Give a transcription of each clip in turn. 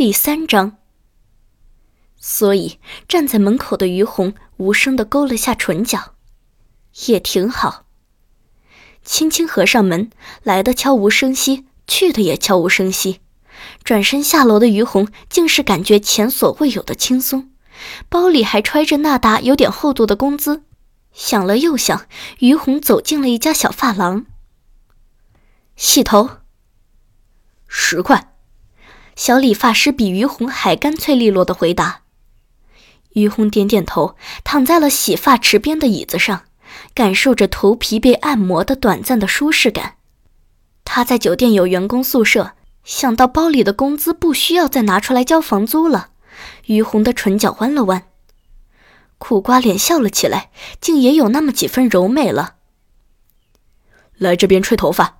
第三章。所以站在门口的于红无声的勾了下唇角，也挺好。轻轻合上门，来的悄无声息，去的也悄无声息。转身下楼的于红竟是感觉前所未有的轻松，包里还揣着那沓有点厚度的工资。想了又想，于红走进了一家小发廊。洗头，十块。小理发师比于红还干脆利落的回答。于红点点头，躺在了洗发池边的椅子上，感受着头皮被按摩的短暂的舒适感。他在酒店有员工宿舍，想到包里的工资不需要再拿出来交房租了，于红的唇角弯了弯。苦瓜脸笑了起来，竟也有那么几分柔美了。来这边吹头发。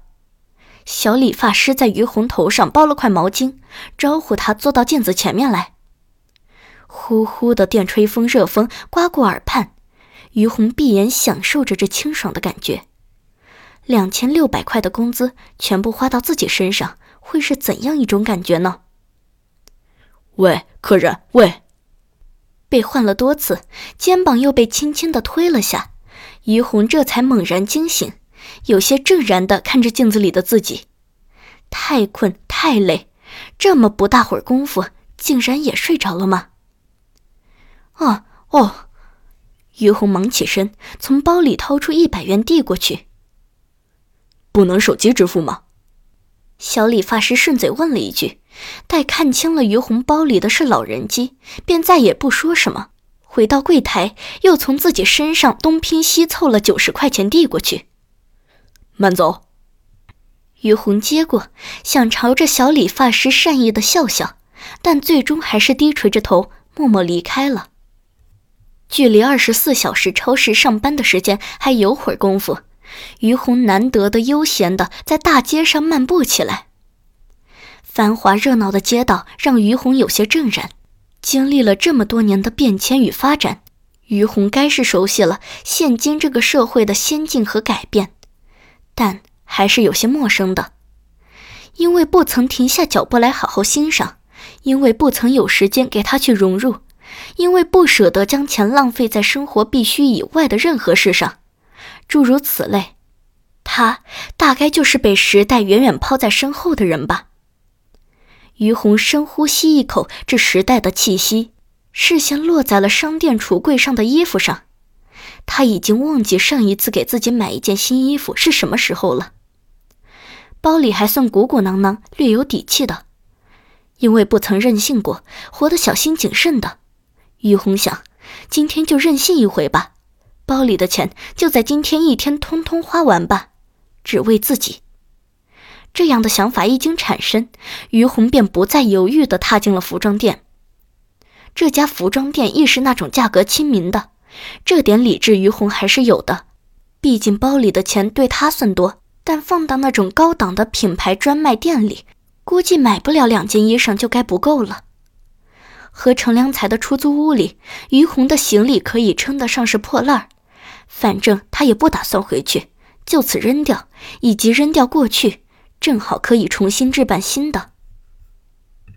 小理发师在于红头上包了块毛巾，招呼他坐到镜子前面来。呼呼的电吹风，热风刮过耳畔，于红闭眼享受着这清爽的感觉。两千六百块的工资全部花到自己身上，会是怎样一种感觉呢？喂，客人，喂。被换了多次，肩膀又被轻轻的推了下，于红这才猛然惊醒，有些怔然的看着镜子里的自己，太困太累，这么不大会儿功夫，竟然也睡着了吗？哦哦，于红忙起身，从包里掏出一百元递过去。不能手机支付吗？小理发师顺嘴问了一句。待看清了于红包里的是老人机，便再也不说什么。回到柜台，又从自己身上东拼西凑了九十块钱递过去。慢走。于红接过，想朝着小理发师善意的笑笑，但最终还是低垂着头，默默离开了。距离二十四小时超市上班的时间还有会儿功夫，于红难得的悠闲的在大街上漫步起来。繁华热闹的街道让于红有些怔然。经历了这么多年的变迁与发展，于红该是熟悉了现今这个社会的先进和改变，但还是有些陌生的。因为不曾停下脚步来好好欣赏，因为不曾有时间给他去融入，因为不舍得将钱浪费在生活必须以外的任何事上，诸如此类，他大概就是被时代远远抛在身后的人吧。于红深呼吸一口这时代的气息，视线落在了商店橱柜上的衣服上。他已经忘记上一次给自己买一件新衣服是什么时候了。包里还算鼓鼓囊囊，略有底气的，因为不曾任性过，活得小心谨慎的。于红想，今天就任性一回吧，包里的钱就在今天一天通通花完吧，只为自己。这样的想法一经产生，于红便不再犹豫地踏进了服装店。这家服装店亦是那种价格亲民的，这点理智于红还是有的。毕竟包里的钱对他算多，但放到那种高档的品牌专卖店里，估计买不了两件衣裳就该不够了。和程良才的出租屋里，于红的行李可以称得上是破烂儿，反正他也不打算回去，就此扔掉，以及扔掉过去。正好可以重新置办新的。